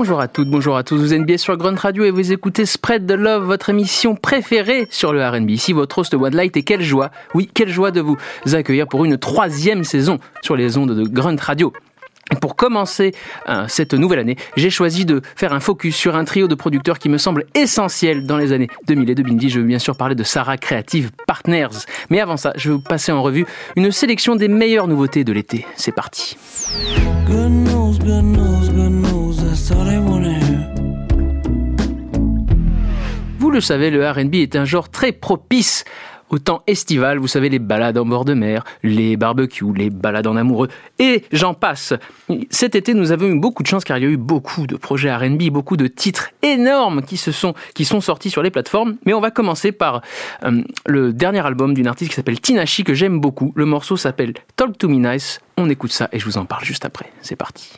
Bonjour à toutes, bonjour à tous, vous êtes bien sur Grunt Radio et vous écoutez Spread the Love, votre émission préférée sur le R&B. Ici votre host One Light et quelle joie, oui, quelle joie de vous accueillir pour une troisième saison sur les ondes de Grunt Radio. Pour commencer euh, cette nouvelle année, j'ai choisi de faire un focus sur un trio de producteurs qui me semble essentiel dans les années 2000 et 2010. Je veux bien sûr parler de Sarah Creative Partners. Mais avant ça, je vais vous passer en revue une sélection des meilleures nouveautés de l'été. C'est parti. Vous le savez, le RB est un genre très propice au temps estival, vous savez, les balades en bord de mer, les barbecues, les balades en amoureux, et j'en passe. Cet été, nous avons eu beaucoup de chance car il y a eu beaucoup de projets R&B, beaucoup de titres énormes qui se sont, qui sont sortis sur les plateformes. Mais on va commencer par euh, le dernier album d'une artiste qui s'appelle Tinashi que j'aime beaucoup. Le morceau s'appelle Talk to Me Nice. On écoute ça et je vous en parle juste après. C'est parti.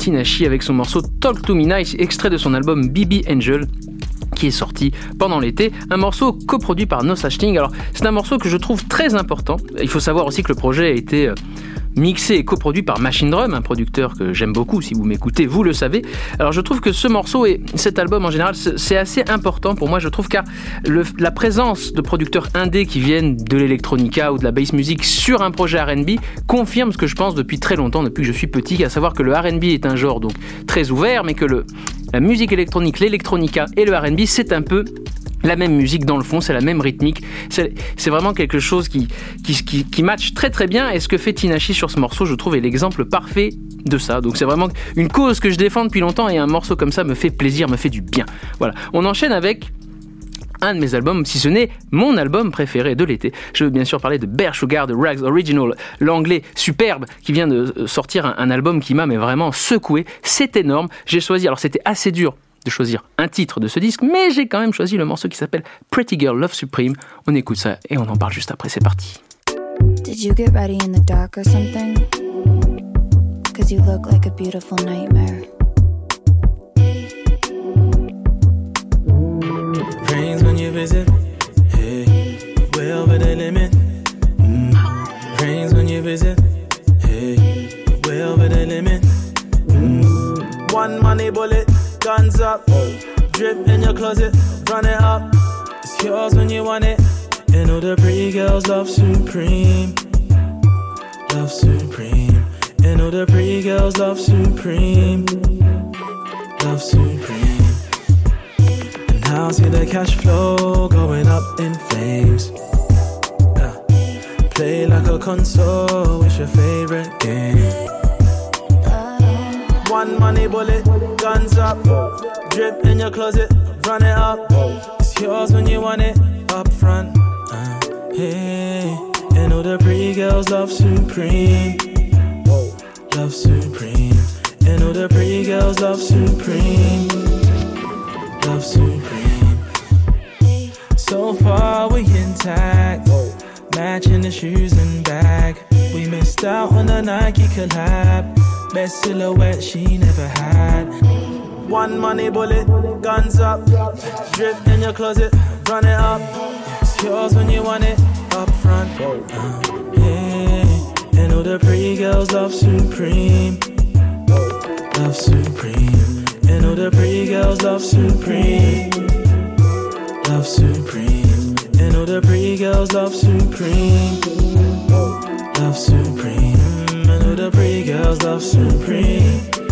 Tinashi avec son morceau Talk to Me Nice, extrait de son album BB Angel est sorti pendant l'été, un morceau coproduit par No Such. Alors, c'est un morceau que je trouve très important. Il faut savoir aussi que le projet a été euh, mixé et coproduit par Machine Drum, un producteur que j'aime beaucoup, si vous m'écoutez, vous le savez. Alors je trouve que ce morceau et cet album en général, c'est assez important pour moi, je trouve, car la présence de producteurs indés qui viennent de l'électronica ou de la bass music sur un projet RB confirme ce que je pense depuis très longtemps, depuis que je suis petit, à savoir que le RB est un genre donc très ouvert, mais que la musique électronique, l'électronica et le RB, c'est un peu la même musique dans le fond, c'est la même rythmique. C'est vraiment quelque chose qui, qui, match très très bien. Et ce que fait Tinashi sur ce morceau, je trouve, est l'exemple parfait de ça. Donc c'est vraiment une cause que je défends depuis longtemps et un morceau comme ça me fait plaisir, me fait du bien. Voilà. On enchaîne avec un de mes albums, si ce n'est mon album préféré de l'été. Je veux bien sûr parler de Bear Sugar de Rags Original, l'anglais superbe qui vient de sortir un, un album qui m'a vraiment secoué. C'est énorme. J'ai choisi, alors c'était assez dur de choisir un titre de ce disque, mais j'ai quand même choisi le morceau qui s'appelle Pretty Girl Love Supreme. On écoute ça et on en parle juste après, c'est parti. Did you get ready in the dark or something? Cause you look like a beautiful nightmare. Rains when you visit, hey, way over the limit. Drip in your closet, run it up. It's yours when you want it. And all the pretty girls love Supreme. Love Supreme. And all the pretty girls love Supreme. Love Supreme. And now see the cash flow going up in flames. Play like a console, it's your favorite game. One money bullet guns up. Drip in your closet, run it up. It's yours when you want it up front. Uh, hey, and all the pretty girls love Supreme. Love Supreme. And all the pretty girls love Supreme. Love Supreme. So far we intact. Matching the shoes and bag. We missed out on the Nike collab. Best silhouette she never had. One money bullet, guns up. Drip in your closet, run it up. It's yours when you want it up front. Uh, yeah. And all the pretty girls love Supreme. Love Supreme. And all the pretty girls love Supreme. Love Supreme. And all the pretty girls love Supreme. Love Supreme the pretty girls love supreme.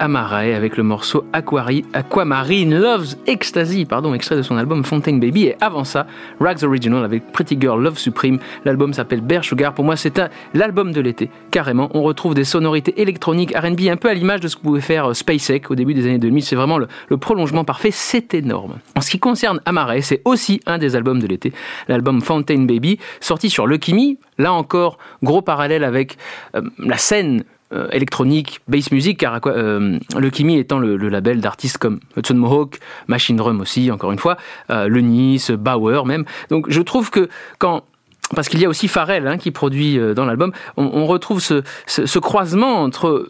Amarae avec le morceau Aquari, Aquamarine Loves Ecstasy, pardon, extrait de son album Fontaine Baby. Et avant ça, Rags Original avec Pretty Girl Love Supreme. L'album s'appelle Bear Sugar. Pour moi, c'est l'album de l'été, carrément. On retrouve des sonorités électroniques RB un peu à l'image de ce que pouvait faire euh, SpaceX au début des années 2000. C'est vraiment le, prolongement parfait. C'est énorme. En ce qui concerne Amarae, c'est aussi un des albums de l'été. L'album Fountain Baby, sorti sur Lucky Me. Là encore, gros parallèle avec euh, la scène euh, électronique, bass music, car euh, le Kimi étant le, label d'artistes comme Hudson Mohawk, Machine Drum aussi, encore une fois, euh, le Nice, Bauer même. Donc je trouve que quand parce qu'il y a aussi Pharrell hein, qui produit dans l'album, on, retrouve ce, ce, croisement entre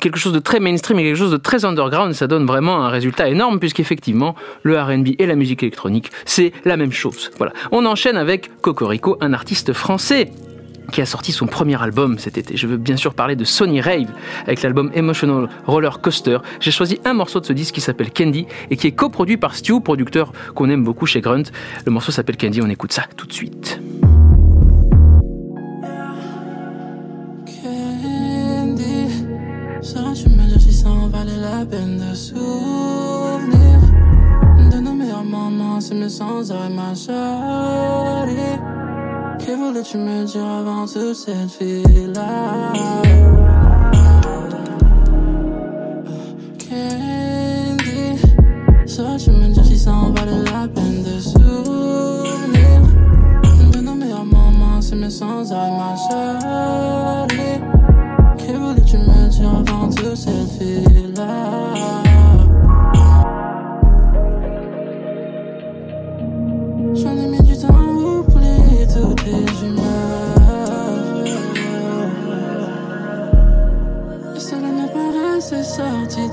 quelque chose de très mainstream et quelque chose de très underground, ça donne vraiment un résultat énorme puisqu'effectivement le R&B et la musique électronique, c'est la même chose. Voilà. On enchaîne avec Cocorico, un artiste français qui a sorti son premier album cet été. Je veux bien sûr parler de Sony Rave avec l'album Emotional Roller Coaster. J'ai choisi un morceau de ce disque qui s'appelle Candy et qui est coproduit par Stu, producteur qu'on aime beaucoup chez Grunt. Le morceau s'appelle Candy, on écoute ça tout de suite. Que voulais-tu me dire avant toute cette fille-là? Candy, saurais-tu me dire si ça en valait la peine de souvenir? Nos meilleurs moments, c'est mes sans ma chérie.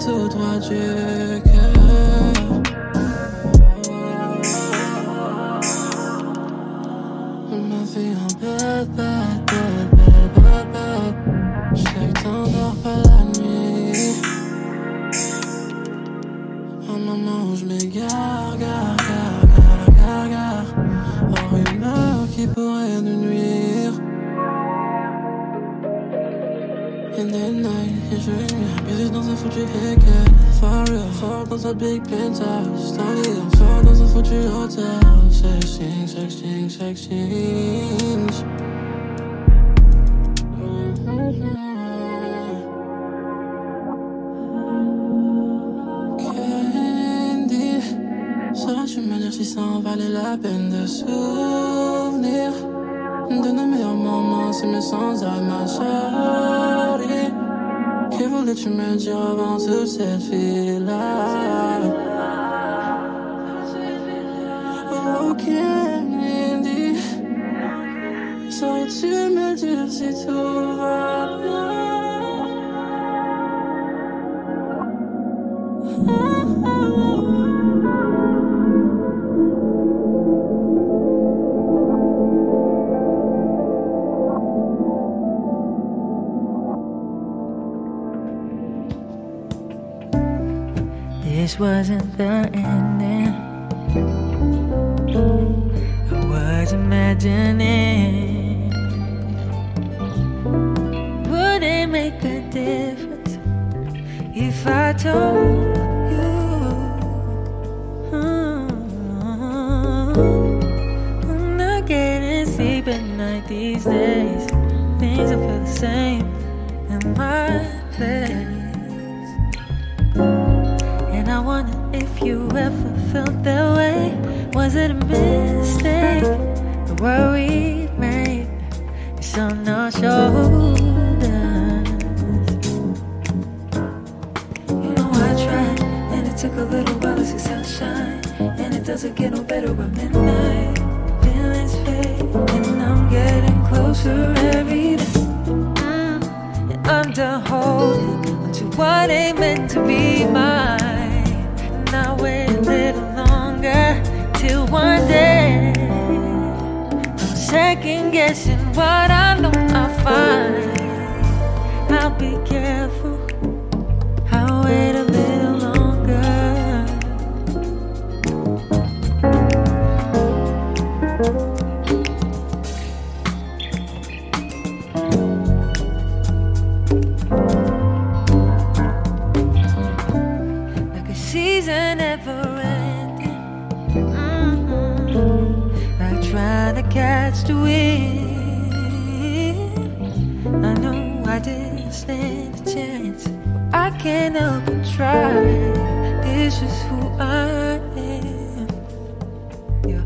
Sorti tout droit foutu hacker, for real, fort dans un big penthouse. Stanley, fort dans un foutu hotel. Sexting, sexting, sexting. Candy, saurais-tu me dire si ça en valait la peine de souvenir de nos meilleurs moments, c'est mes sans arrêt, ma chérie? Que voulais-tu me dire avant toute cette fille-là? Oh, Candy, saurais-tu me dire si tout wasn't the ending. I was imagining. A mistake? The world we made is on our shoulders. You know I tried, and it took a little while to see sunshine, and it doesn't get no better at midnight. Feelings fade, and I'm getting closer every day. Mm, and under holding to what ain't meant to be mine. I one day I'm second guessing what I know I find. I'll be careful. Stand a chance. I can't help but try. This is who I am. Yeah.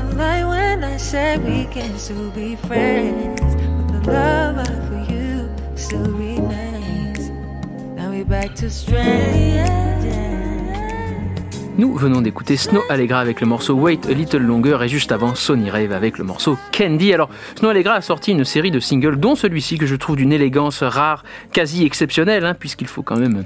I lie when I said we can still be friends. But the love I for you still remains. Now we're back to strength. Nous venons d'écouter Snow Allegra avec le morceau Wait a Little Longer et juste avant Sony Rave avec le morceau Candy. Alors, Snow Allegra a sorti une série de singles, dont celui-ci que je trouve d'une élégance rare, quasi exceptionnelle, hein, puisqu'il faut quand même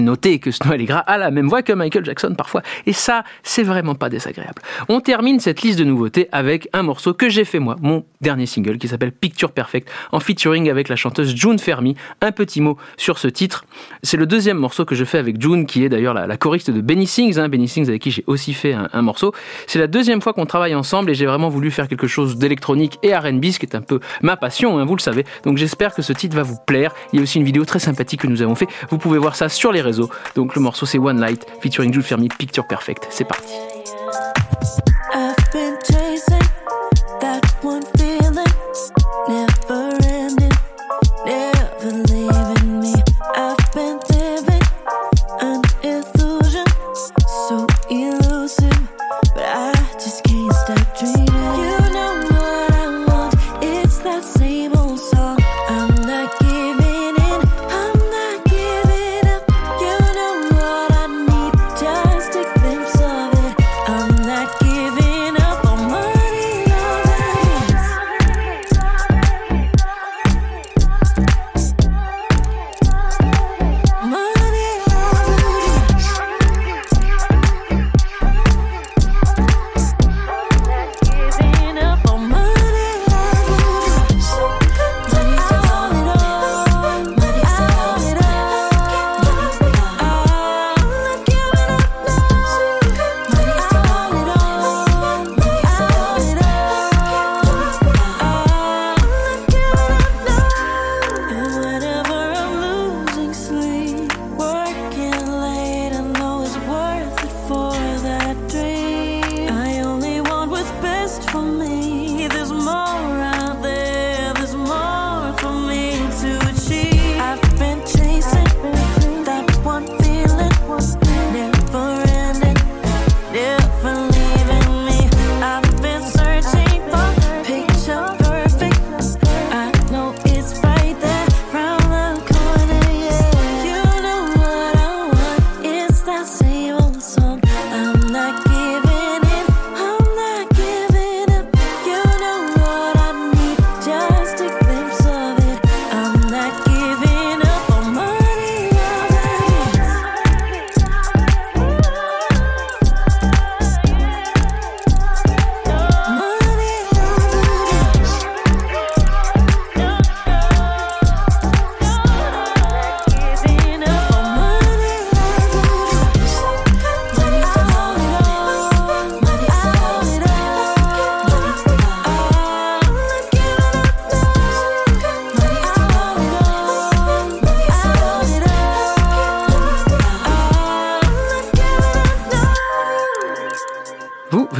Notez que Snow Allegra a la même voix que Michael Jackson parfois, et ça, c'est vraiment pas désagréable. On termine cette liste de nouveautés avec un morceau que j'ai fait moi, mon dernier single, qui s'appelle Picture Perfect, en featuring avec la chanteuse June Fermi. Un petit mot sur ce titre. C'est le deuxième morceau que je fais avec June, qui est d'ailleurs la, choriste de Benny Sings, hein, Benny Sings avec qui j'ai aussi fait un, morceau. C'est la deuxième fois qu'on travaille ensemble et j'ai vraiment voulu faire quelque chose d'électronique et R&B, ce qui est un peu ma passion, hein, vous le savez. Donc j'espère que ce titre va vous plaire. Il y a aussi une vidéo très sympathique que nous avons fait. Vous pouvez voir ça sur les donc le morceau c'est One Light featuring Jules Fermi, Picture Perfect. C'est parti.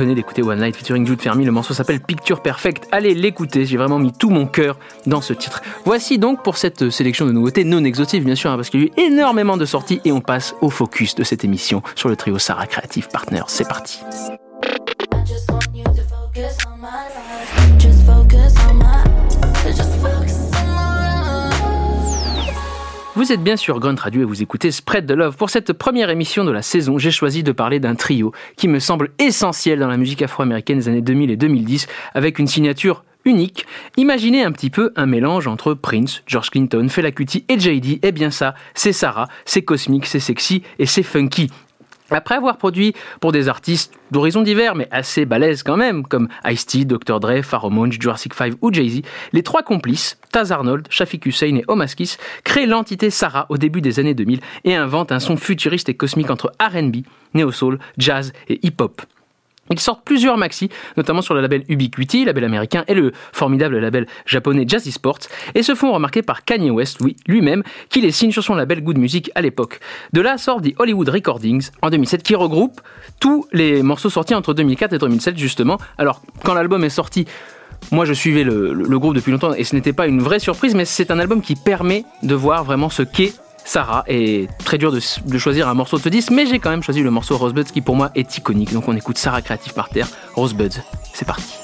One Night featuring Jude Fermi. Le morceau s'appelle Picture Perfect. Allez l'écouter, j'ai vraiment mis tout mon cœur dans ce titre. Voici donc pour cette sélection de nouveautés non exhaustives, bien sûr, hein, parce qu'il y a eu énormément de sorties et on passe au focus de cette émission sur le trio Sarah Creative Partners. C'est parti. Vous êtes bien sûr Grunt Radio et vous écoutez Spread the Love. Pour cette première émission de la saison, j'ai choisi de parler d'un trio qui me semble essentiel dans la musique afro-américaine des années 2000 et 2010, avec une signature unique. Imaginez un petit peu un mélange entre Prince, George Clinton, Fela Kuti et JD. Eh bien ça, c'est Sarah, c'est cosmique, c'est sexy et c'est funky. Après avoir produit pour des artistes d'horizons divers, mais assez balèzes quand même, comme Ice-T, Dr. Dre, Pharomones, Jurassic 5 ou Jay-Z, les trois complices, Taz Arnold, Shafiq Hussein et Omaskis, créent l'entité Sarah au début des années 2000 et inventent un son futuriste et cosmique entre R&B, néo-soul, jazz et hip-hop. Ils sortent plusieurs maxi, notamment sur le label Ubiquity, label américain, et le formidable label japonais Jazzy Sports, et se font remarquer par Kanye West, lui-même, qui les signe sur son label Good Music à l'époque. De là sort The Hollywood Recordings en 2007, qui regroupe tous les morceaux sortis entre 2004 et 2007, justement. Alors, quand l'album est sorti, moi, je suivais le groupe depuis longtemps et ce n'était pas une vraie surprise, mais c'est un album qui permet de voir vraiment ce qu'est Sarah. Et très dur de, choisir un morceau de ce disque, mais j'ai quand même choisi le morceau Rosebuds qui pour moi est iconique. Donc on écoute Sarah Créative par terre, Rosebuds. C'est parti.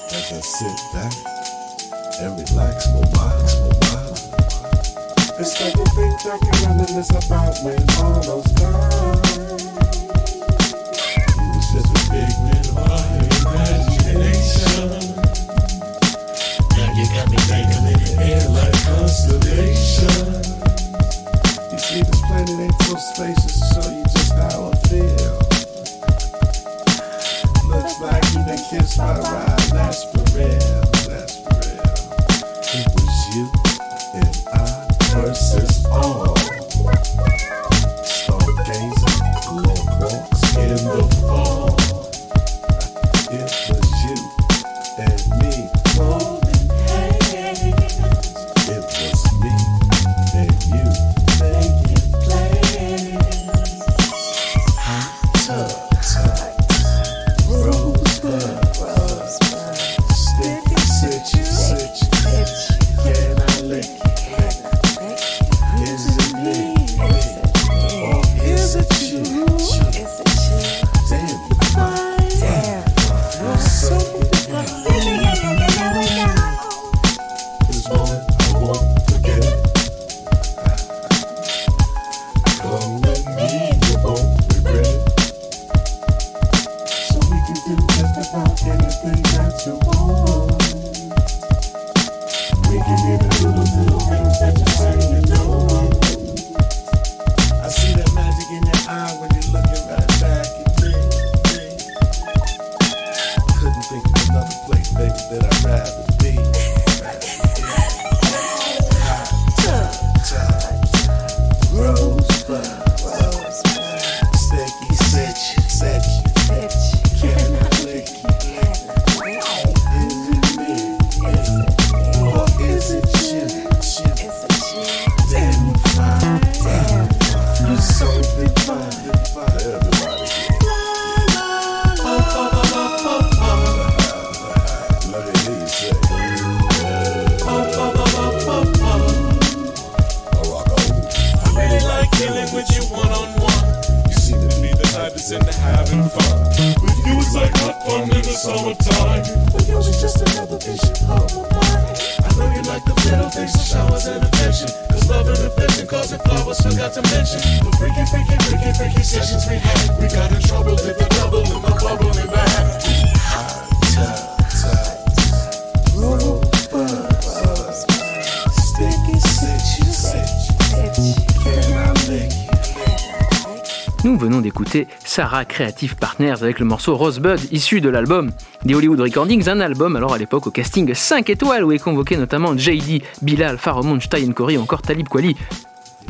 Sarah Creative Partners avec le morceau Rosebud issu de l'album des Hollywood Recordings, un album alors à l'époque au casting 5 étoiles où est convoqué notamment JD, Bilal, Pharomoon, Stein Corey encore Talib Kweli.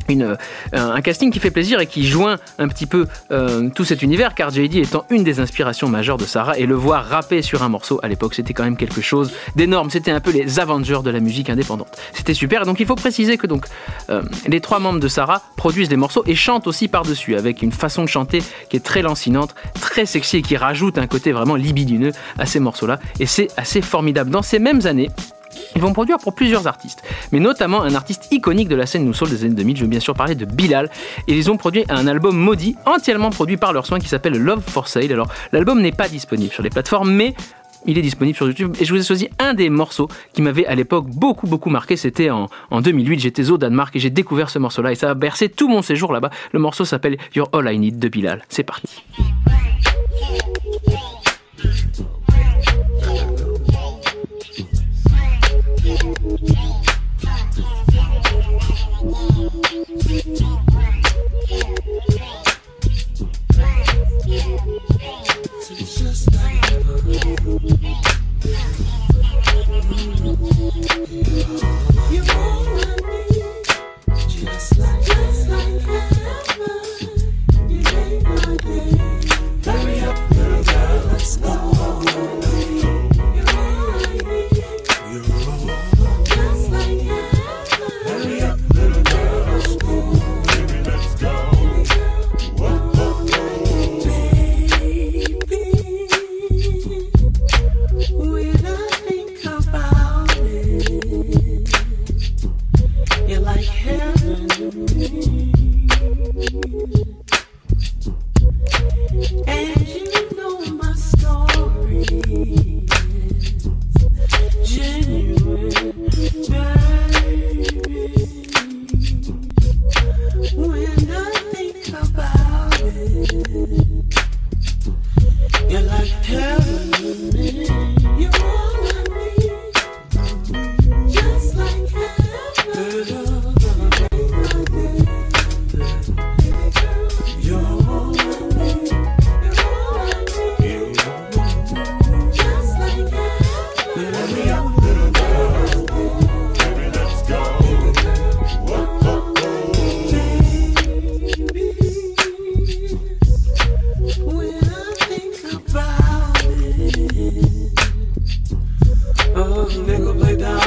Euh, un casting qui fait plaisir et qui joint un petit peu euh, tout cet univers car JD étant une des inspirations majeures de Sarah et le voir rapper sur un morceau à l'époque c'était quand même quelque chose d'énorme. C'était un peu les Avengers de la musique indépendante. C'était super donc il faut préciser que donc euh, les trois membres de Sarah produisent des morceaux et chantent aussi par dessus avec une façon de chanter qui est très lancinante très sexy et qui rajoute un côté vraiment libidineux à ces morceaux là et c'est assez formidable. Dans ces mêmes années ils vont produire pour plusieurs artistes, mais notamment un artiste iconique de la scène New Soul des années 2000. Je veux bien sûr parler de Bilal. Et ils ont produit un album maudit, entièrement produit par leurs soins, qui s'appelle Love for Sale. Alors, l'album n'est pas disponible sur les plateformes, mais il est disponible sur YouTube et je vous ai choisi un des morceaux qui m'avait à l'époque beaucoup beaucoup marqué. C'était en, en 2008, j'étais au Danemark et j'ai découvert ce morceau-là et ça a bercé tout mon séjour là-bas. Le morceau s'appelle You're All I Need de Bilal. C'est parti. Nigga, play down.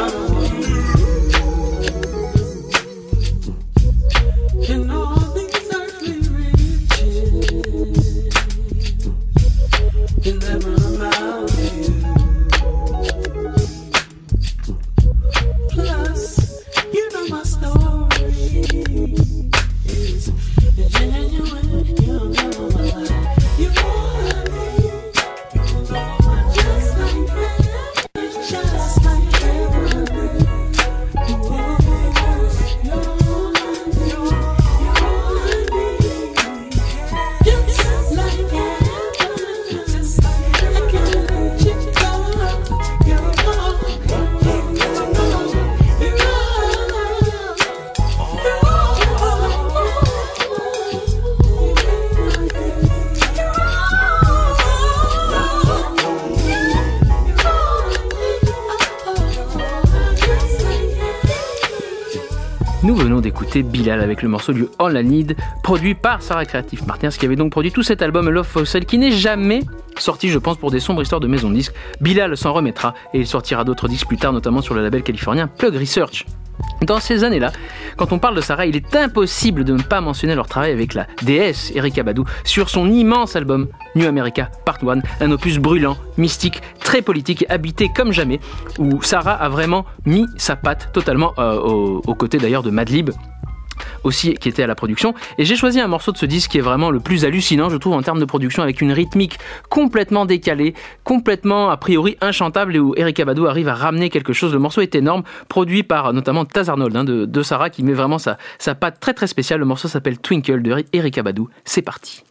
D'écouter Bilal avec le morceau du All I Need, produit par Sarah Creative Martins, qui avait donc produit tout cet album Love Fossil, qui n'est jamais sorti, je pense, pour des sombres histoires de maison de disques. Bilal s'en remettra et il sortira d'autres disques plus tard, notamment sur le label californien Plug Research. Dans ces années-là, quand on parle de Sarah, il est impossible de ne pas mentionner leur travail avec la déesse Erika Badu sur son immense album New America Part 1, un opus brûlant, mystique, très politique et habité comme jamais, où Sarah a vraiment mis sa patte totalement euh, aux, aux côtés d'ailleurs de Madlib aussi qui était à la production. Et j'ai choisi un morceau de ce disque qui est vraiment le plus hallucinant je trouve en termes de production avec une rythmique complètement décalée complètement a priori inchantable et où Erika Badu arrive à ramener quelque chose. Le morceau est énorme produit par notamment Taz Arnold hein, de, Sarah qui met vraiment sa, sa patte très très spéciale. Le morceau s'appelle Twinkle de Erika Badu c'est parti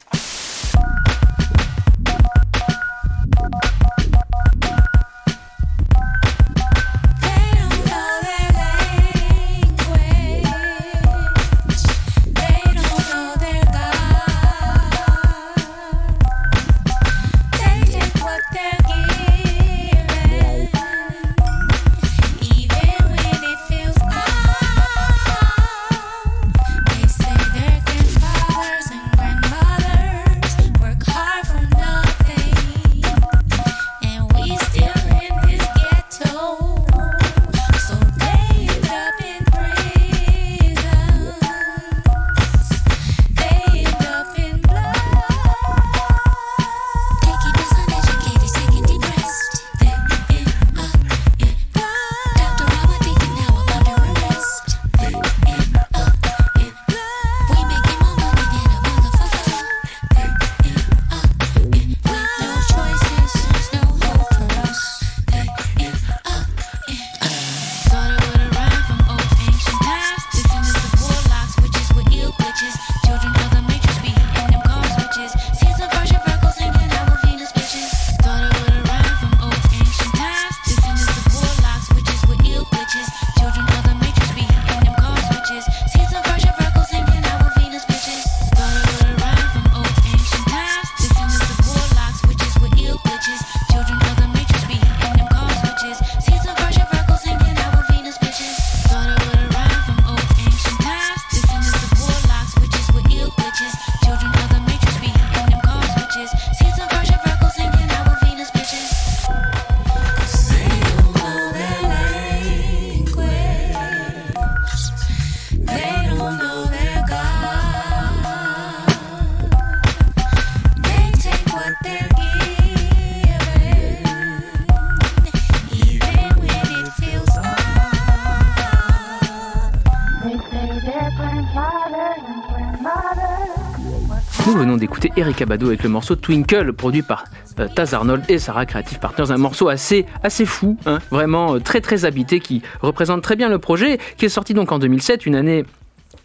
Erika Badu avec le morceau Twinkle, produit par euh, Taz Arnold et Sarah Creative Partners. Un morceau assez, assez fou, hein, vraiment euh, très très habité, qui représente très bien le projet, qui est sorti donc en 2007, une année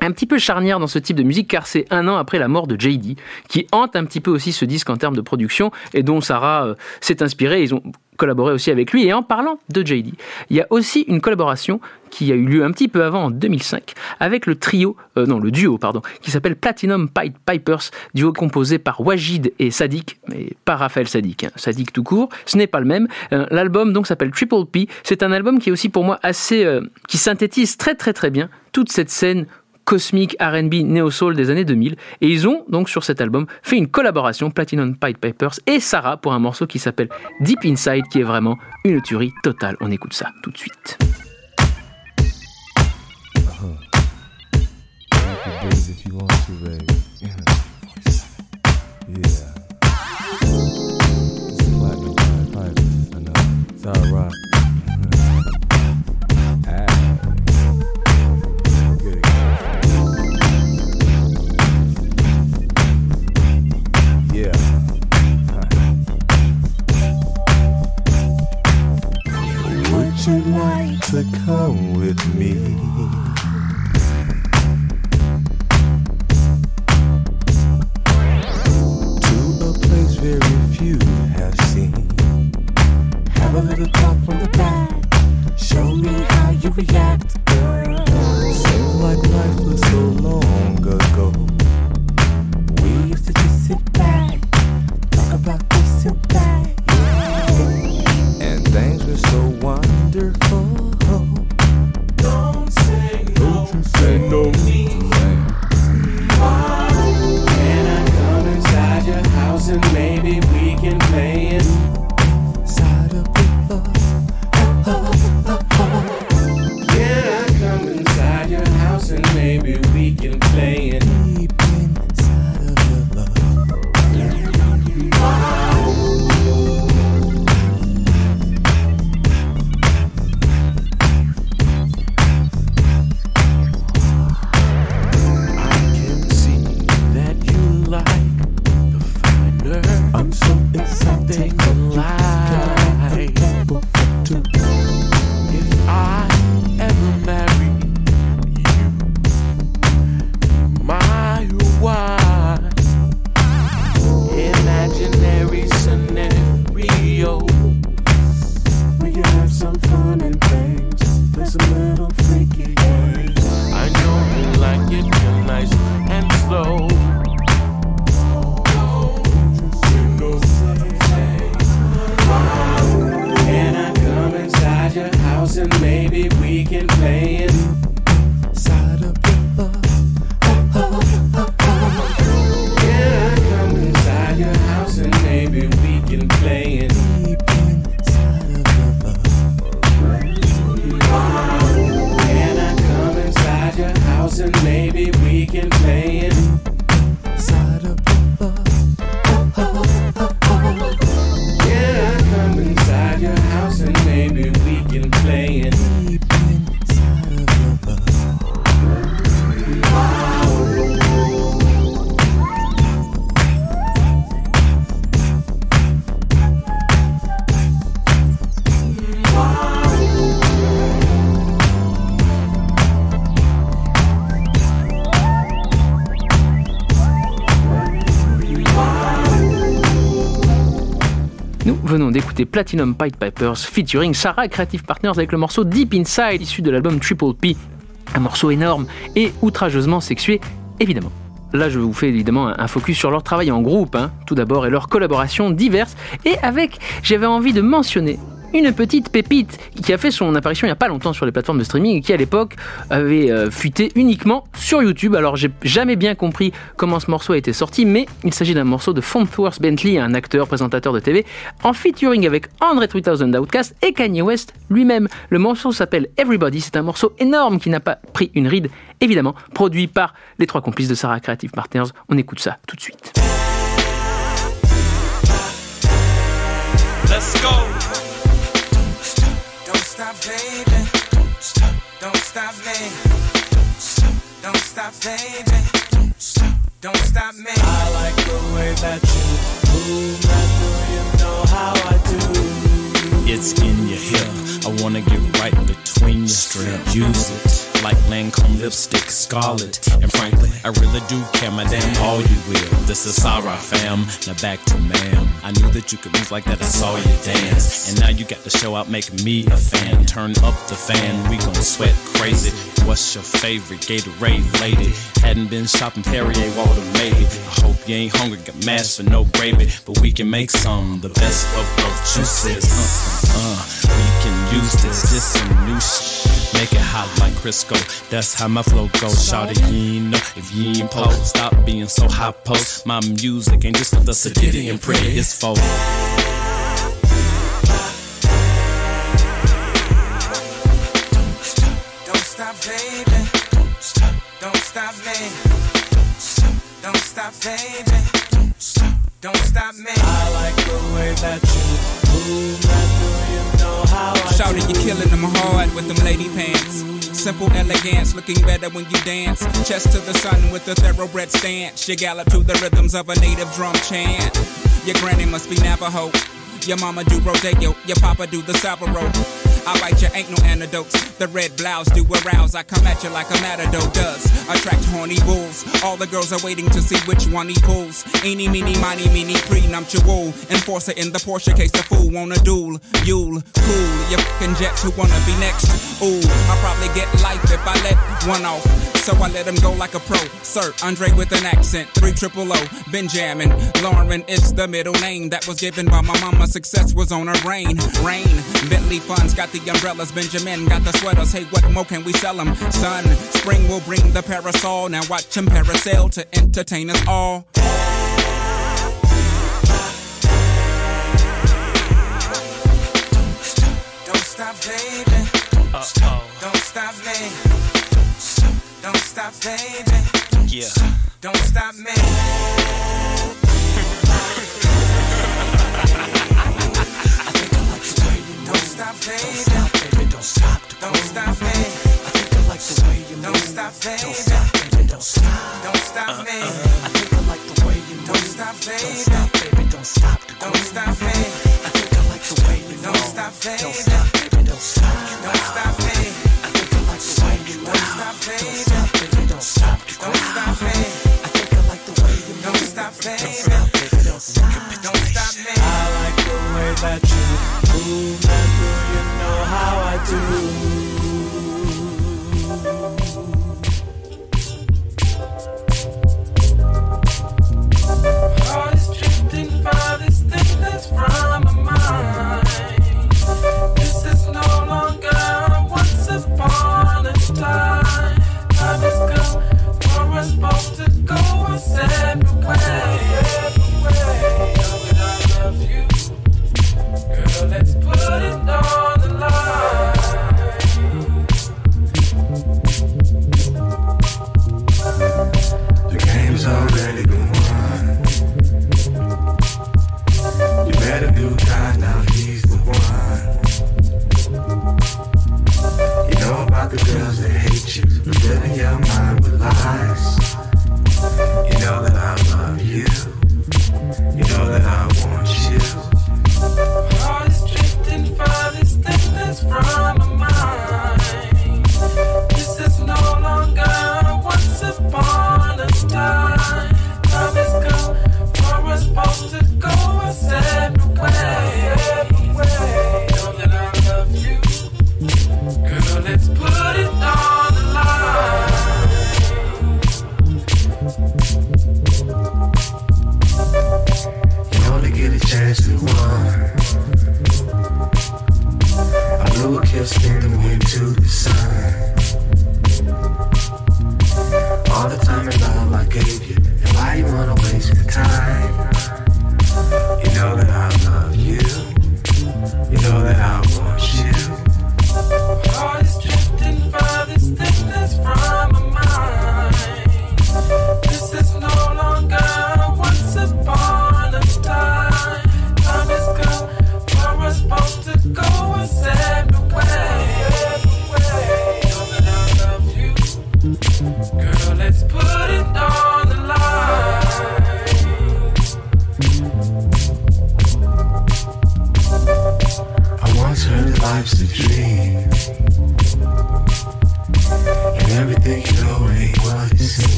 un petit peu charnière dans ce type de musique car c'est un an après la mort de JD qui hante un petit peu aussi ce disque en termes de production et dont Sarah euh, s'est inspirée. Ils ont collaboré aussi avec lui et en parlant de JD, il y a aussi une collaboration qui a eu lieu un petit peu avant en 2005 avec le trio, euh, non le duo pardon, qui s'appelle Platinum Pipe Pipers, duo composé par Wajid et Sadik, mais pas Raphaël Sadik, hein, Sadik tout court. Ce n'est pas le même. Euh, L'album donc s'appelle Triple P. C'est un album qui est aussi pour moi assez, euh, qui synthétise très très très bien toute cette scène cosmique R&B néo-soul des années 2000 et ils ont donc sur cet album fait une collaboration Platinum Pied Pipers et Sarah pour un morceau qui s'appelle Deep Inside qui est vraiment une tuerie totale. On écoute ça tout de suite. Bass if you like to come with me? Platinum Pied Pipers featuring Sarah Creative Partners avec le morceau Deep Inside issu de l'album Triple P. Un morceau énorme et outrageusement sexué, évidemment. Là, je vous fais évidemment un- un focus sur leur travail en groupe, hein, tout d'abord, et leurs collaborations diverses. Et avec, j'avais envie de mentionner une petite pépite qui a fait son apparition il n'y a pas longtemps sur les plateformes de streaming et qui à l'époque avait euh, fuité uniquement sur YouTube. Alors j'ai jamais bien compris comment ce morceau a été sorti, mais il s'agit d'un morceau de Fonthworth Bentley, un acteur présentateur de TV, en featuring avec Andre 3000 d'Outkast et Kanye West lui-même. Le morceau s'appelle Everybody, c'est un morceau énorme qui n'a pas pris une ride, évidemment, produit par les trois complices de Sarah Creative Partners. On écoute ça tout de suite. Don't stop, baby. Don't stop, don't stop. Don't stop, baby. Don't stop, Don't stop me. I like the way that you move. Now do you know how I do? It's in your hair. I wanna get right between your strip. Use it like Lancome lipstick, scarlet. And frankly, I really do care, my damn all you will. This is Sarah fam. Now back to ma'am. I knew that you could move like that. I saw you dance. And now you got to show out, make me a fan. Turn up the fan, we gon' sweat crazy. What's your favorite Gatorade lady? Hadn't been shopping Perrier, made it? I hope you ain't hungry, got mass for no gravy. But we can make some, the best of both juices. Uh, uh, we can use this, this some new shit. Make it hot like Crisco. That's how my flow goes. Shout it, you know if you ain't post. Stop being so hot post. My music ain't just for the sedity and pretty. It's for Don't stop, baby. Don't stop. Don't stop me. Don't stop. Don't stop, baby. Don't stop. Don't stop me. I like the way that you move. Now do you know how I Shouted, you killing them hard with them lady pants. Simple elegance, looking better when you dance. Chest to the sun with a thoroughbred stance. You gallop to the rhythms of a native drum chant. Your granny must be Navajo. Your mama do rodeo, your papa do the Savaro. I bite you, ain't no antidotes. The red blouse do arouse. I come at you like a matador does. Attract horny bulls. All the girls are waiting to see which one he pulls. Eeny, meeny, miny, meeny, prenuptial. Enforcer in the Porsche case the fool wanna duel. You'll cool. You fucking jets who wanna be next. Ooh, I'll probably get life if I let one off. So I let him go like a pro. Sir, Andre with an accent. Three triple O. Benjamin. Lauren is the middle name that was given by my mama. Success was on her reign. Rain. Bentley funds got the umbrellas. Benjamin got the sweaters. Hey, what more can we sell them? Son, spring will bring the parasol. Now watch him parasail to entertain us all. Don't stop, baby. Don't stop. Don't stop me. Don't stop. Don't stop, baby. Yeah. Don't stop me. Don't stop, baby. Don't stop. Don't stop me. I think I like the way you Don't move. stop, baby. Don't stop, baby. Don't stop. Don't stop me. I think I like the way you move. Don't stop, Don't baby. stop, baby. Don't stop. Don't stop me. I think I like the way you Don't move. stop, baby. Don't stop, baby. Don't stop. Don't stop me. I think I like the way you Don't move. stop. Don't stop, baby. Don't stop. Don't stop me. I think I like the way you move. Don't stop, baby. Don't stop, baby. Don't stop. Don't stop me. I like the way that you move. Do?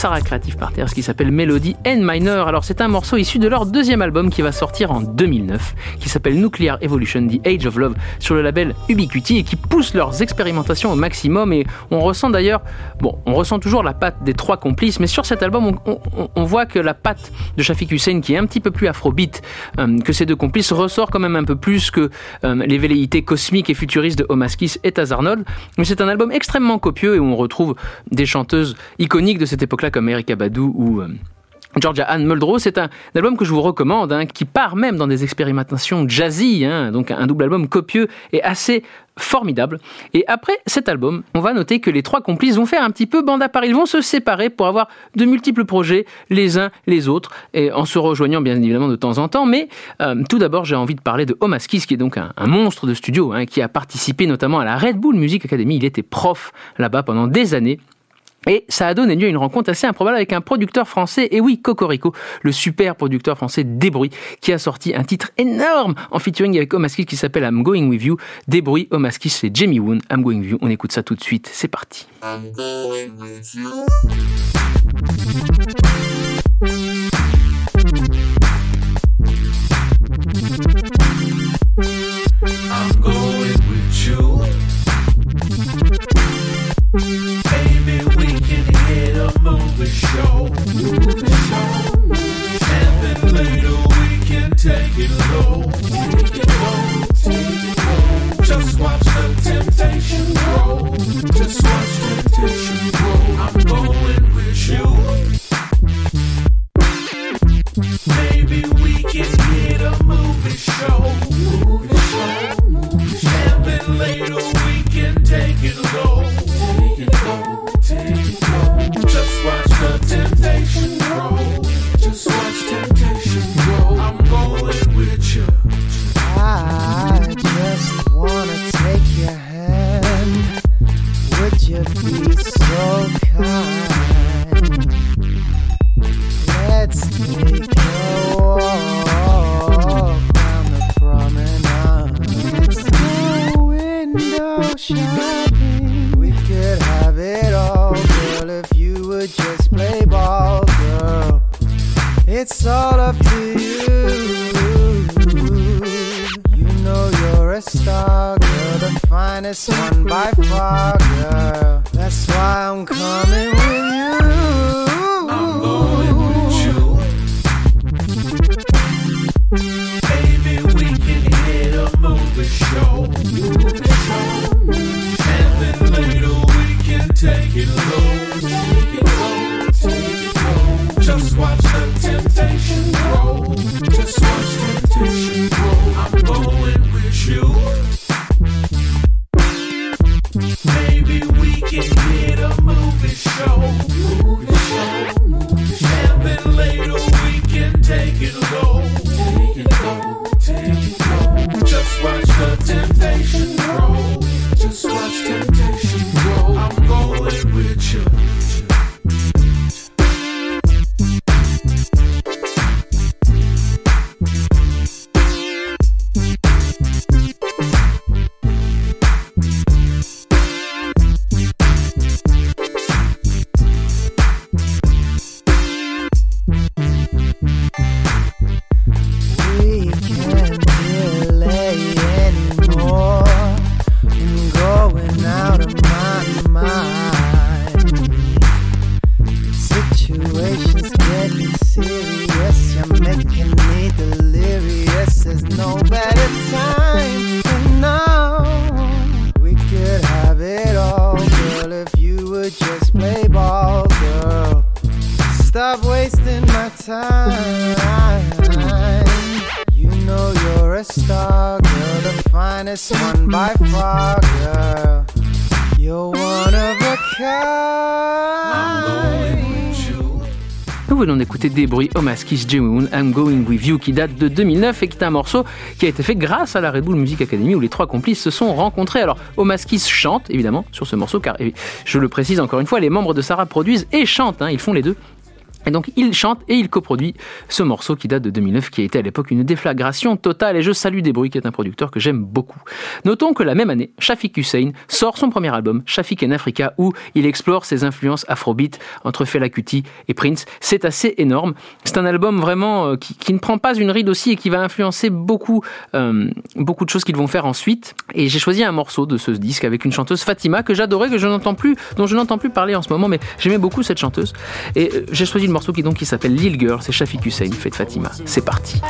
Sarah Creative Partners qui s'appelle Melody N Minor. Alors c'est un morceau issu de leur deuxième album qui va sortir en 2009, qui s'appelle Nuclear Evolution, The Age of Love, sur le label Ubiquity et qui pousse leurs expérimentations au maximum. Et on ressent d'ailleurs, bon, on ressent toujours la patte des trois complices, mais sur cet album, on, voit que la patte de Shafik Hussein, qui est un petit peu plus afrobeat euh, que ces deux complices, ressort quand même un peu plus que euh, les velléités cosmiques et futuristes de Omaskis et Taz Arnold. Mais c'est un album extrêmement copieux et où on retrouve des chanteuses iconiques de cette époque-là comme Erykah Badu ou euh, Georgia Ann Muldrow, c'est un album que je vous recommande, hein, qui part même dans des expérimentations jazzy, hein, donc un double album copieux et assez formidable. Et après cet album, on va noter que les trois complices vont faire un petit peu bande à part. Ils vont se séparer pour avoir de multiples projets, les uns les autres, et en se rejoignant bien évidemment de temps en temps. Mais euh, tout d'abord, j'ai envie de parler de Omaskis, qui est donc un, un monstre de studio, hein, qui a participé notamment à la Red Bull Music Academy. Il était prof là-bas pendant des années. Et ça a donné lieu à une rencontre assez improbable avec un producteur français, et oui, Cocorico, le super producteur français Débrouille, qui a sorti un titre énorme en featuring avec Omaskis qui s'appelle I'm Going With You. Débrouille, Omaskis, c'est Jamie Woon, I'm Going With You. On écoute ça tout de suite, c'est parti. Show. And then later we can take it. Just watch the temptation grow. Just watch temptation grow. I'm going with you. Maybe we can hit a movie show. Movie show. And then later we can take it low. Temptation. I'm going with you. I just wanna take your hand. Would you be so kind? One by of. Nous venons d'écouter des bruits Omaskis Jimmy Moon, I'm Going With You, qui date de 2009 et qui est un morceau qui a été fait grâce à la Red Bull Music Academy où les trois complices se sont rencontrés. Alors, Omaskis chante évidemment sur ce morceau, car et je le précise encore une fois, les membres de Sarah produisent et chantent, hein, ils font les deux. Et donc il chante et il coproduit ce morceau qui date de 2009, qui a été à l'époque une déflagration totale. Et je salue Desbruits, qui est un producteur que j'aime beaucoup. Notons que la même année, Shafik Hussein sort son premier album, Shafik in Africa, où il explore ses influences afrobeat entre Fela Kuti et Prince. C'est assez énorme. C'est un album vraiment euh, qui, ne prend pas une ride aussi et qui va influencer beaucoup, euh, beaucoup de choses qu'ils vont faire ensuite. Et j'ai choisi un morceau de ce disque avec une chanteuse Fatima que j'adorais, que je n'entends plus, dont je n'entends plus parler en ce moment, mais j'aimais beaucoup cette chanteuse. Et euh, j'ai choisi le morceau qui donc qui s'appelle Lil Girl, c'est Shafik Hussein, fait de Fatima. C'est parti.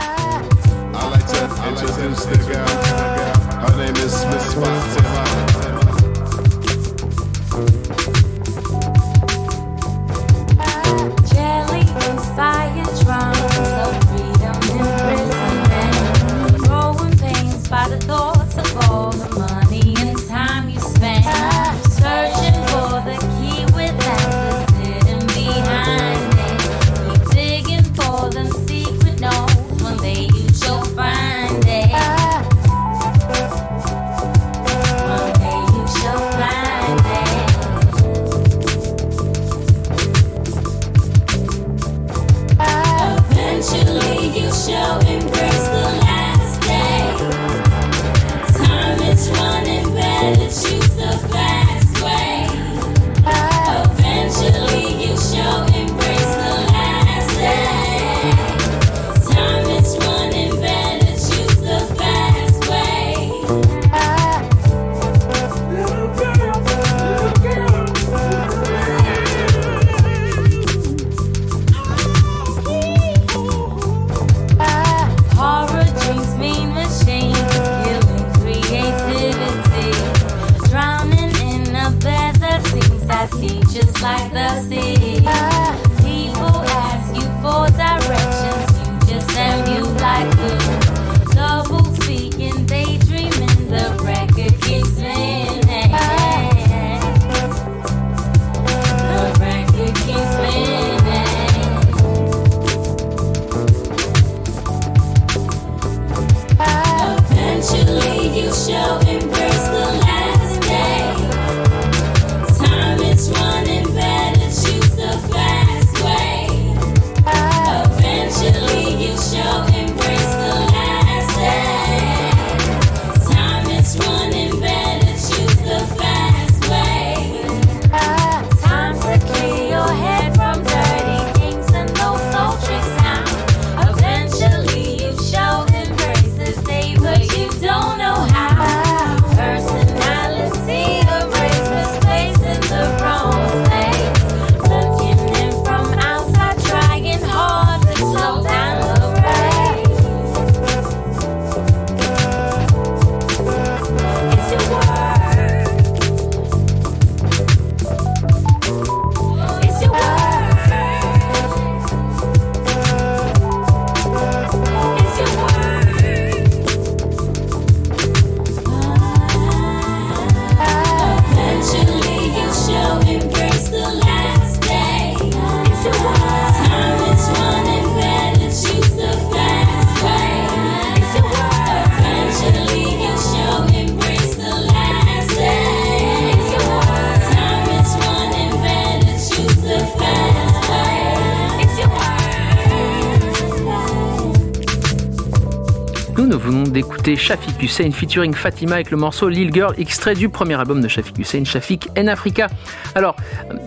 Shafik Hussein featuring Fatima avec le morceau Lil Girl, extrait du premier album de Shafik Hussein, Shafik en Africa. Alors,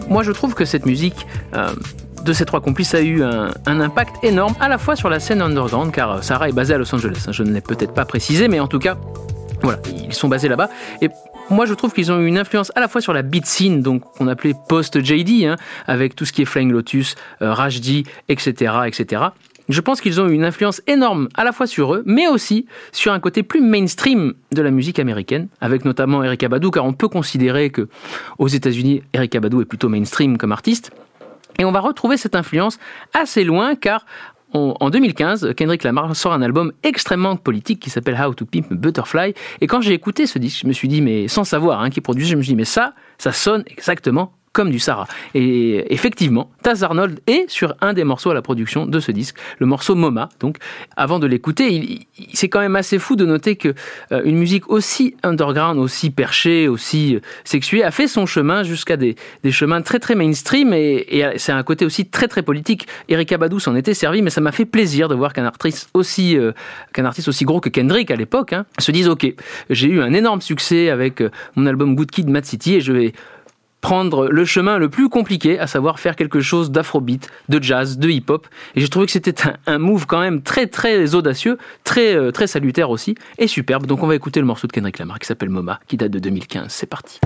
moi je trouve que cette musique euh, de ces trois complices a eu un, un impact énorme, à la fois sur la scène underground, car euh, Sarah est basée à Los Angeles. hein, Je ne l'ai peut-être pas précisé, mais en tout cas, voilà, ils sont basés là-bas. Et moi, je trouve qu'ils ont eu une influence à la fois sur la beat scene, donc qu'on appelait post-JD, hein, avec tout ce qui est Flying Lotus, euh, Rajdi, etc., etc. Je pense qu'ils ont eu une influence énorme à la fois sur eux, mais aussi sur un côté plus mainstream de la musique américaine, avec notamment Erykah Badu, car on peut considérer que aux États-Unis, Erykah Badu est plutôt mainstream comme artiste. Et on va retrouver cette influence assez loin, car en 2015, Kendrick Lamar sort un album extrêmement politique qui s'appelle How to Pimp Butterfly. Et quand j'ai écouté ce disque, je me suis dit, mais sans savoir hein, qui produit, je me suis dit, mais ça, ça sonne exactement comme du Sarah. Et effectivement, Taz Arnold est sur un des morceaux à la production de ce disque, le morceau MoMA. Donc, avant de l'écouter, c'est quand même assez fou de noter que euh, une musique aussi underground, aussi perchée, aussi euh, sexuée, a fait son chemin jusqu'à des, des chemins très très mainstream et, et c'est un côté aussi très très politique. Erika Badu s'en était servi, mais ça m'a fait plaisir de voir qu'un artiste aussi euh, qu'un artiste aussi gros que Kendrick à l'époque hein, se dise ok, j'ai eu un énorme succès avec mon album Good Kid, Mad City et je vais prendre le chemin le plus compliqué, à savoir faire quelque chose d'afrobeat, de jazz, de hip-hop. Et j'ai trouvé que c'était un, move quand même très très audacieux, très euh, très salutaire aussi, et superbe. Donc on va écouter le morceau de Kendrick Lamar qui s'appelle MoMA, qui date de 2015. C'est parti.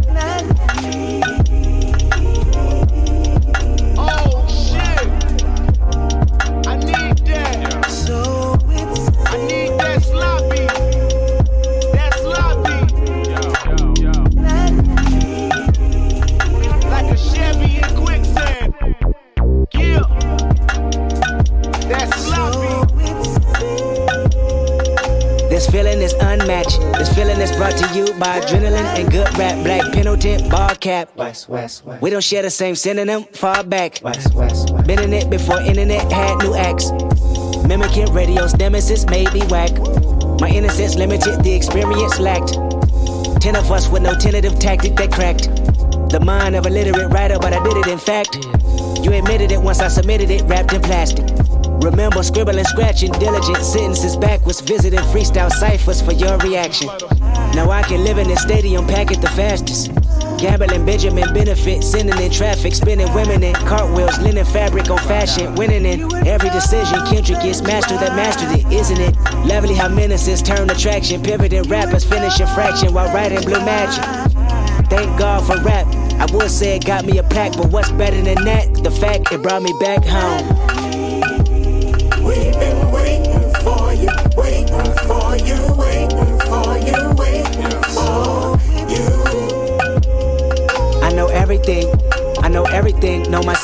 This feeling is unmatched. This feeling is brought to you by adrenaline and good rap. Black Pendleton, ball cap. West, west, west. We don't share the same synonym, far back. West, west, west. Been in it before internet had new acts. Mimicking radio's nemesis made me whack. My innocence limited, the experience lacked. Ten of us with no tentative tactic that cracked. The mind of a literate writer, but I did it in fact. You admitted it once I submitted it, wrapped in plastic. Remember scribbling, scratching, diligent sentences backwards, visiting freestyle ciphers for your reaction. Now I can live in this stadium, pack it the fastest. Gambling Benjamin benefit, sending in traffic, spinning women in cartwheels, linen fabric on fashion, winning in every decision. Kendrick is master that mastered it, isn't it? Lovely how menaces turn attraction, pivoting rappers finishing fraction while writing blue magic. Thank God for rap. I would say it got me a plaque, but what's better than that? The fact it brought me back home.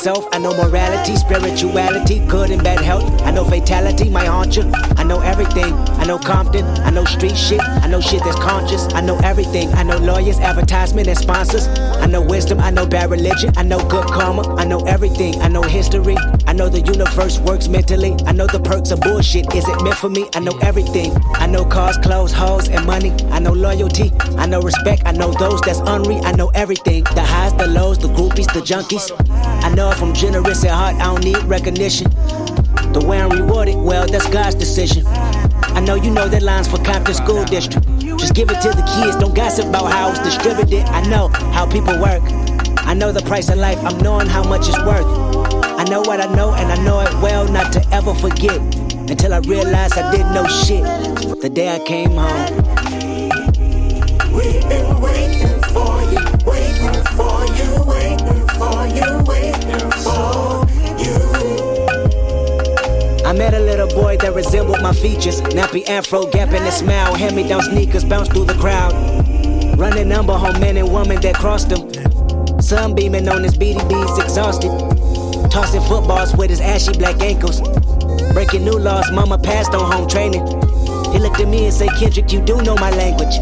Myself. I know morality, spirituality, good and bad health. I know fatality, my hauncher. I know everything. I know Compton. I know street shit. I know shit that's conscious. I know everything. I know lawyers, advertisement, and sponsors. I know wisdom. I know bad religion. I know good karma. I know everything. I know history. I know the universe works mentally. I know the perks of bullshit. Is it meant for me? I know everything. I know cars, clothes, hoes, and money. I know loyalty. I know respect. I know those that's unre. I know everything. The highs, the lows, the groupies, the junkies. I know if I'm generous at heart, I don't need recognition. The way I'm rewarded, well, that's God's decision. I know you know that line's for Compton School District. Just give it to the kids, don't gossip about how it's distributed. I know how people work. I know the price of life, I'm knowing how much it's worth. I know what I know, and I know it well not to ever forget. Until I realized I didn't know shit the day I came home. Boy that resembled my features. Nappy afro, gap in his smile. Hand me down sneakers, bounce through the crowd. Running number home men and women that crossed him. Sunbeaming on his BDBs, exhausted. Tossing footballs with his ashy black ankles. Breaking new laws, mama passed on home training. He looked at me and said, Kendrick, you do know my language.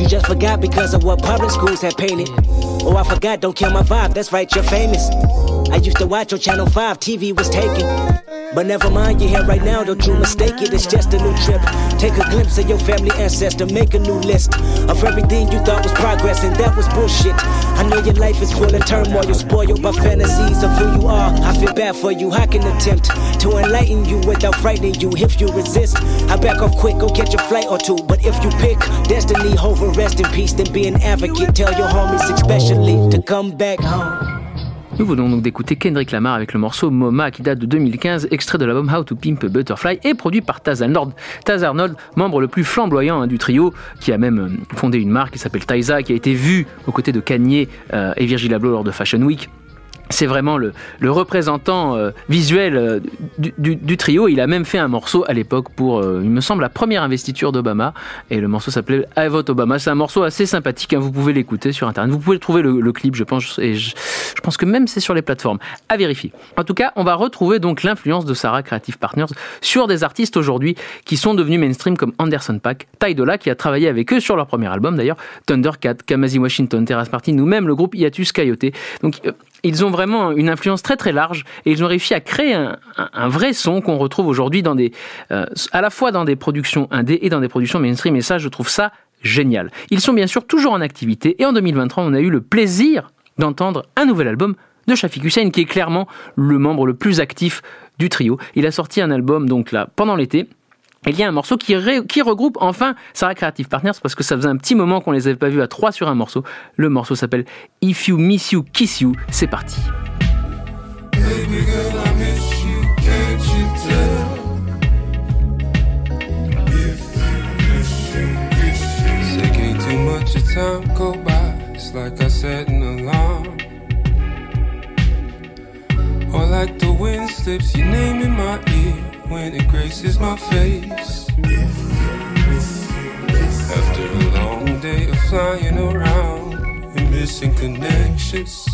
You just forgot because of what public schools have painted. Oh, I forgot, don't kill my vibe, that's right, you're famous. I used to watch on Channel 5, TV was taken. But never mind, you're here right now, don't you mistake it, it's just a new trip. Take a glimpse of your family ancestor, make a new list of everything you thought was progress, and that was bullshit. I know your life is full of turmoil, you're spoiled by fantasies of who you are. I feel bad for you, I can attempt to enlighten you without frightening you. If you resist, I back off quick, go catch a flight or two. But if you pick destiny over rest in peace, then be an advocate. Tell your homies, especially, to come back home. Nous venons donc d'écouter Kendrick Lamar avec le morceau MoMA qui date de 2015, extrait de l'album How to Pimp a Butterfly et produit par Taz Arnold. Taz Arnold, membre le plus flamboyant hein, du trio, qui a même euh, fondé une marque qui s'appelle Taiza, qui a été vue aux côtés de Kanye euh, et Virgil Abloh lors de Fashion Week. C'est vraiment le, représentant euh, visuel euh, du, trio. Il a même fait un morceau à l'époque pour, euh, il me semble, la première investiture d'Obama. Et le morceau s'appelait I Vote Obama. C'est un morceau assez sympathique. hein, vous pouvez l'écouter sur Internet. Vous pouvez trouver le, clip, je pense. Et je, pense que même c'est sur les plateformes. À vérifier. En tout cas, on va retrouver donc l'influence de Sarah Creative Partners sur des artistes aujourd'hui qui sont devenus mainstream comme Anderson Paak, Ty Dolla qui a travaillé avec eux sur leur premier album d'ailleurs, Thundercat, Kamasi Washington, Terrace Martin ou même le groupe Hiatus Coyote. Donc ils ont vraiment une influence très très large et ils ont réussi à créer un, vrai son qu'on retrouve aujourd'hui euh, à la fois dans des productions indé et dans des productions mainstream. Et ça, je trouve ça génial. Ils sont bien sûr toujours en activité et en 2023, on a eu le plaisir d'entendre un nouvel album de Shafiq Hussein qui est clairement le membre le plus actif du trio. Il a sorti un album donc là pendant l'été. Il y a un morceau qui, ré- qui regroupe enfin Sarah Creative Partners parce que ça faisait un petit moment qu'on les avait pas vus à trois sur un morceau. Le morceau s'appelle If You Miss You Kiss You. C'est parti. Baby girl, I miss you, can't you tell? It's like I an alarm. Like the wind slips name in my ear when it graces my face. After a long day of flying around and missing connections.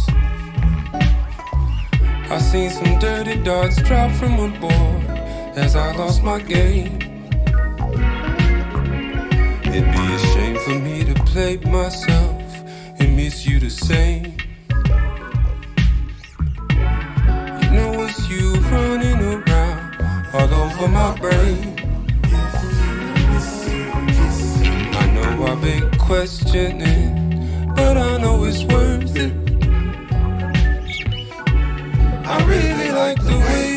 I seen some dirty darts drop from a board as I lost my game. It'd be a shame for me to play myself and miss you the same. Over my brain. I know I've been questioning, but I know it's worth it. I really like the way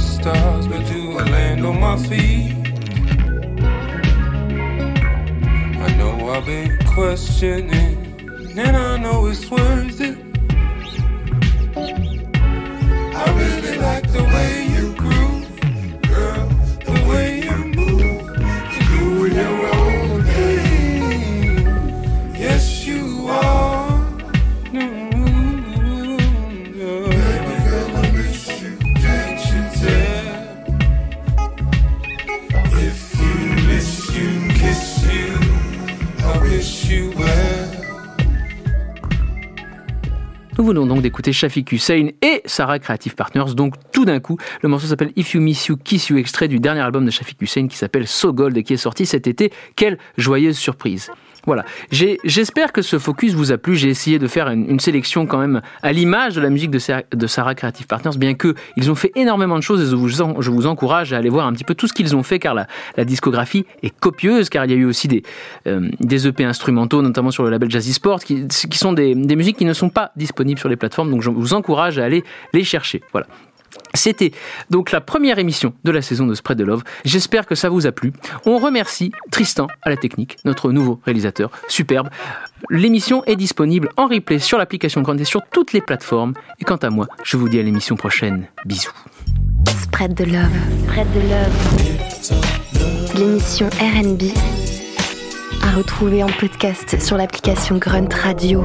the stars, but do I land on my feet? I know I've been questioning, and I know it's worth it. I really like the venons donc d'écouter Shafiq Hussein et Sarah Creative Partners. Donc tout d'un coup, le morceau s'appelle If You Miss You, Kiss You, extrait du dernier album de Shafiq Hussein qui s'appelle So Gold et qui est sorti cet été. Quelle joyeuse surprise voilà, j'espère que ce focus vous a plu. J'ai essayé de faire une, sélection quand même à l'image de la musique de, Sarah- Creative Partners, bien que ils ont fait énormément de choses et je vous, encourage à aller voir un petit peu tout ce qu'ils ont fait, car la, discographie est copieuse, car il y a eu aussi des, euh, des EP instrumentaux, notamment sur le label Jazzy Sport, qui, qui sont des, des musiques qui ne sont pas disponibles sur les plateformes, donc je vous encourage à aller les chercher. Voilà. C'était donc la première émission de la saison de Spread the Love. J'espère que ça vous a plu. On remercie Tristan à la technique, notre nouveau réalisateur, superbe. L'émission est disponible en replay sur l'application Grande et sur toutes les plateformes. Et quant à moi, je vous dis à l'émission prochaine. Bisous. Spread the love. Spread the love. L'émission RB à retrouver en podcast sur l'application Grunt Radio.